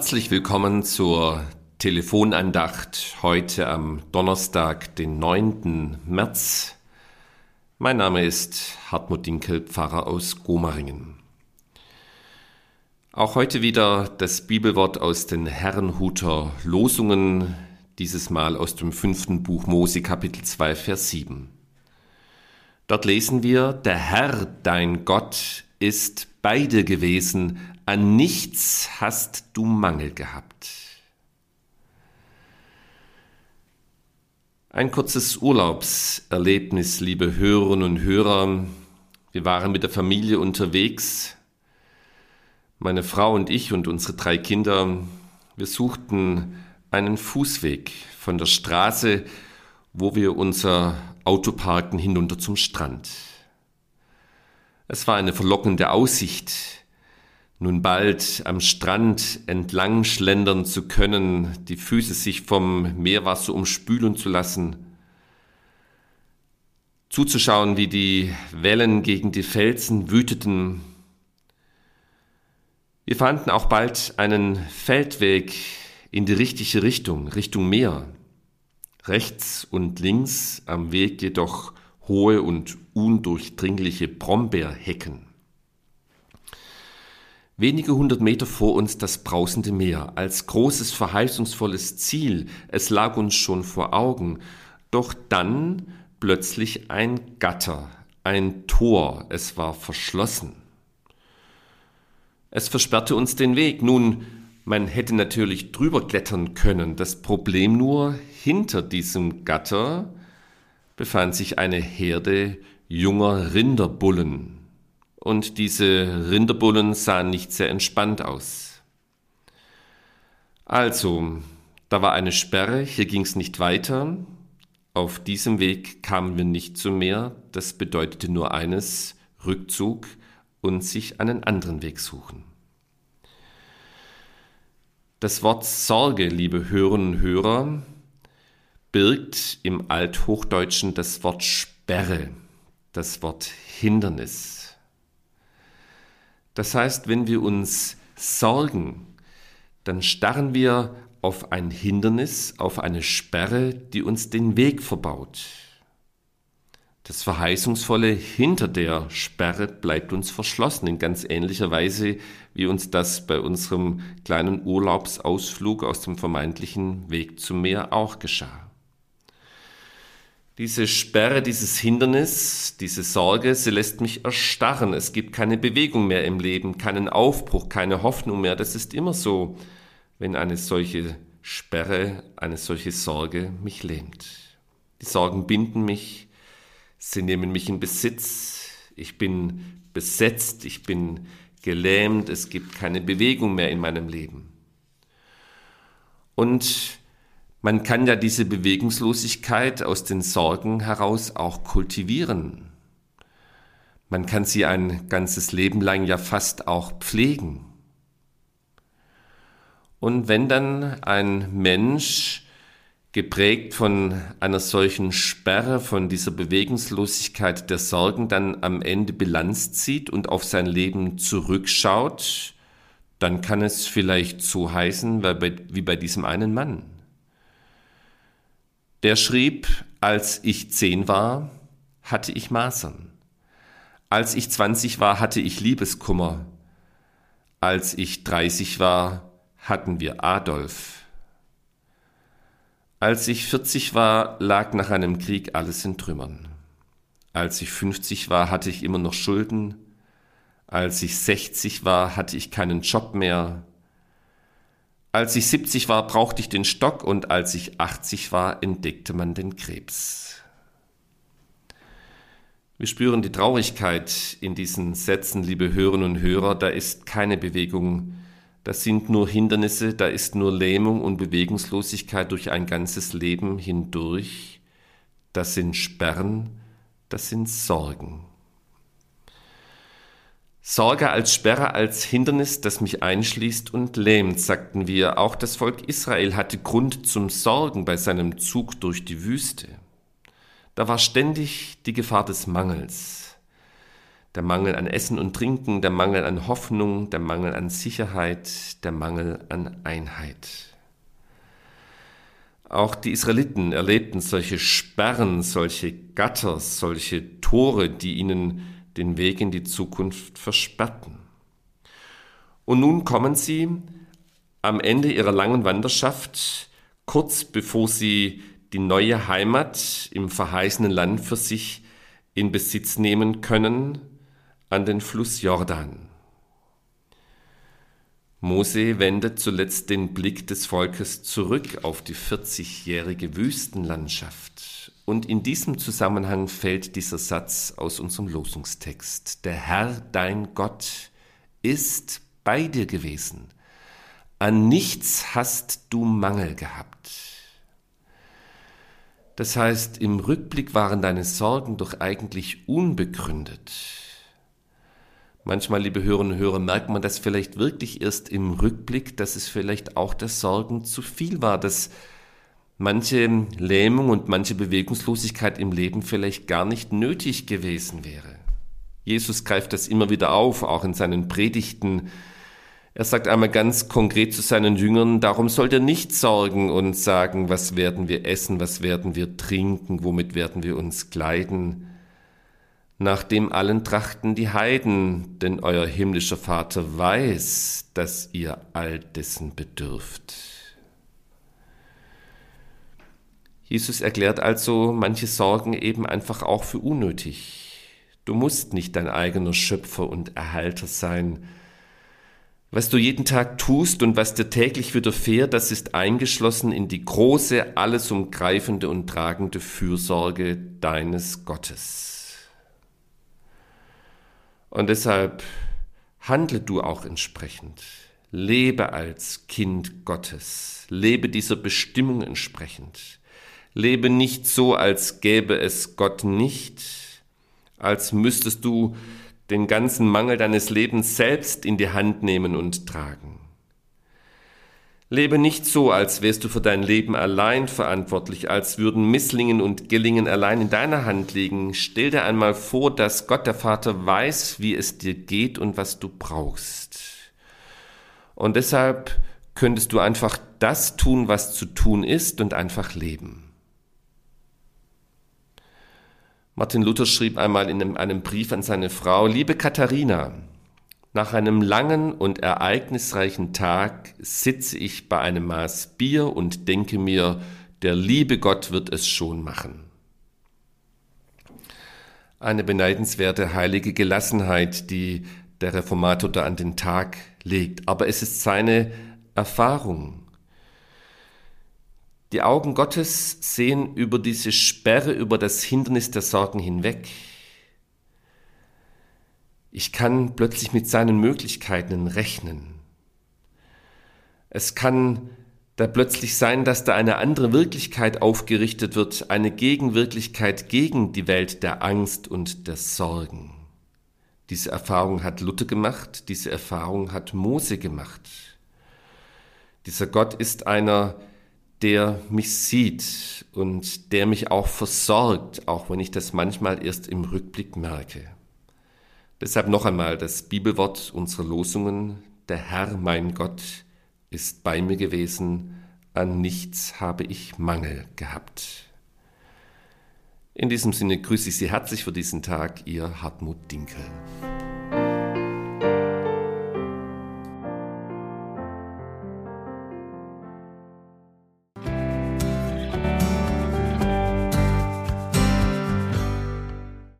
Herzlich willkommen zur Telefonandacht heute am Donnerstag, den 9. März. Mein Name ist Hartmut Dinkel, Pfarrer aus Gomaringen. Auch heute wieder das Bibelwort aus den Herrenhuter Losungen, dieses Mal aus dem fünften Buch Mose Kapitel 2, Vers 7. Dort lesen wir, der Herr, dein Gott, ist bei dir gewesen, an nichts hast du Mangel gehabt. Ein kurzes Urlaubserlebnis, liebe Hörerinnen und Hörer. Wir waren mit der Familie unterwegs. Meine Frau und ich und unsere drei Kinder, wir suchten einen Fußweg von der Straße, wo wir unser Auto parken, hinunter zum Strand. Es war eine verlockende Aussicht, nun bald am Strand entlang schlendern zu können, die Füße sich vom Meerwasser umspülen zu lassen, zuzuschauen, wie die Wellen gegen die Felsen wüteten. Wir fanden auch bald einen Feldweg in die richtige Richtung, Richtung Meer. Rechts und links am Weg jedoch hohe und undurchdringliche Brombeerhecken. Wenige hundert Meter vor uns das brausende Meer, als großes verheißungsvolles Ziel, es lag uns schon vor Augen, doch dann plötzlich ein Gatter, ein Tor, es war verschlossen. Es versperrte uns den Weg. Nun, man hätte natürlich drüber klettern können. Das Problem nur, hinter diesem Gatter befand sich eine Herde junger Rinderbullen. Und diese Rinderbullen sahen nicht sehr entspannt aus. Also, da war eine Sperre, hier ging es nicht weiter. Auf diesem Weg kamen wir nicht zum Meer. Das bedeutete nur eines, Rückzug und sich einen anderen Weg suchen. Das Wort Sorge, liebe Hörerinnen und Hörer, birgt im Althochdeutschen das Wort Sperre, das Wort Hindernis. Das heißt, wenn wir uns sorgen, dann starren wir auf ein Hindernis, auf eine Sperre, die uns den Weg verbaut. Das Verheißungsvolle hinter der Sperre bleibt uns verschlossen, in ganz ähnlicher Weise, wie uns das bei unserem kleinen Urlaubsausflug aus dem vermeintlichen Weg zum Meer auch geschah. Diese Sperre, dieses Hindernis, diese Sorge, sie lässt mich erstarren. Es gibt keine Bewegung mehr im Leben, keinen Aufbruch, keine Hoffnung mehr. Das ist immer so, wenn eine solche Sperre, eine solche Sorge mich lähmt. Die Sorgen binden mich, sie nehmen mich in Besitz, ich bin besetzt, ich bin gelähmt, es gibt keine Bewegung mehr in meinem Leben. Und man kann ja diese Bewegungslosigkeit aus den Sorgen heraus auch kultivieren. Man kann sie ein ganzes Leben lang ja fast auch pflegen. Und wenn dann ein Mensch geprägt von einer solchen Sperre, von dieser Bewegungslosigkeit der Sorgen, dann am Ende Bilanz zieht und auf sein Leben zurückschaut, dann kann es vielleicht so heißen wie bei diesem einen Mann. Der schrieb, als ich zehn war, hatte ich Masern. Als ich zwanzig war, hatte ich Liebeskummer. Als ich dreißig war, hatten wir Adolf. Als ich vierzig war, lag nach einem Krieg alles in Trümmern. Als ich fünfzig war, hatte ich immer noch Schulden. Als ich sechzig war, hatte ich keinen Job mehr. Als ich 70 war, brauchte ich den Stock und als ich 80 war, entdeckte man den Krebs. Wir spüren die Traurigkeit in diesen Sätzen, liebe Hörerinnen und Hörer. Da ist keine Bewegung, das sind nur Hindernisse, da ist nur Lähmung und Bewegungslosigkeit durch ein ganzes Leben hindurch. Das sind Sperren, das sind Sorgen. Sorge als Sperre, als Hindernis, das mich einschließt und lähmt, sagten wir. Auch das Volk Israel hatte Grund zum Sorgen bei seinem Zug durch die Wüste. Da war ständig die Gefahr des Mangels. der Mangel an Essen und Trinken, der Mangel an Hoffnung, der Mangel an Sicherheit, der Mangel an Einheit. Auch die Israeliten erlebten solche Sperren, solche Gatter, solche Tore, die ihnen den Weg in die Zukunft versperrten. Und nun kommen sie am Ende ihrer langen Wanderschaft, kurz bevor sie die neue Heimat im verheißenen Land für sich in Besitz nehmen können, an den Fluss Jordan. Mose wendet zuletzt den Blick des Volkes zurück auf die 40-jährige Wüstenlandschaft. Und in diesem Zusammenhang fällt dieser Satz aus unserem Losungstext. Der Herr, dein Gott, ist bei dir gewesen. An nichts hast du Mangel gehabt. Das heißt, im Rückblick waren deine Sorgen doch eigentlich unbegründet. Manchmal, liebe Hörerinnen und Hörer, merkt man das vielleicht wirklich erst im Rückblick, dass es vielleicht auch der Sorgen zu viel war, dass manche Lähmung und manche Bewegungslosigkeit im Leben vielleicht gar nicht nötig gewesen wäre. Jesus greift das immer wieder auf, auch in seinen Predigten. Er sagt einmal ganz konkret zu seinen Jüngern, darum sollt ihr nicht sorgen und sagen, was werden wir essen, was werden wir trinken, womit werden wir uns kleiden nach dem allen trachten die Heiden, denn euer himmlischer Vater weiß, dass ihr all dessen bedürft. Jesus erklärt also manche Sorgen eben einfach auch für unnötig. Du musst nicht dein eigener Schöpfer und Erhalter sein. Was du jeden Tag tust und was dir täglich widerfährt, das ist eingeschlossen in die große, alles umgreifende und tragende Fürsorge deines Gottes. Und deshalb handle du auch entsprechend. Lebe als Kind Gottes. Lebe dieser Bestimmung entsprechend. Lebe nicht so, als gäbe es Gott nicht, als müsstest du den ganzen Mangel deines Lebens selbst in die Hand nehmen und tragen. Lebe nicht so, als wärst du für dein Leben allein verantwortlich, als würden Misslingen und Gelingen allein in deiner Hand liegen. Stell dir einmal vor, dass Gott der Vater weiß, wie es dir geht und was du brauchst. Und deshalb könntest du einfach das tun, was zu tun ist und einfach leben. Martin Luther schrieb einmal in einem Brief an seine Frau, liebe Katharina, nach einem langen und ereignisreichen Tag sitze ich bei einem Maß Bier und denke mir, der liebe Gott wird es schon machen. Eine beneidenswerte heilige Gelassenheit, die der Reformator da an den Tag legt. Aber es ist seine Erfahrung. Die Augen Gottes sehen über diese Sperre, über das Hindernis der Sorgen hinweg. Ich kann plötzlich mit seinen Möglichkeiten rechnen. Es kann da plötzlich sein, dass da eine andere Wirklichkeit aufgerichtet wird, eine Gegenwirklichkeit gegen die Welt der Angst und der Sorgen. Diese Erfahrung hat Luther gemacht, diese Erfahrung hat Mose gemacht. Dieser Gott ist einer, der mich sieht und der mich auch versorgt, auch wenn ich das manchmal erst im Rückblick merke. Deshalb noch einmal das Bibelwort unserer Losungen. Der Herr, mein Gott, ist bei mir gewesen, an nichts habe ich Mangel gehabt. In diesem Sinne grüße ich Sie herzlich für diesen Tag, Ihr Hartmut Dinkel.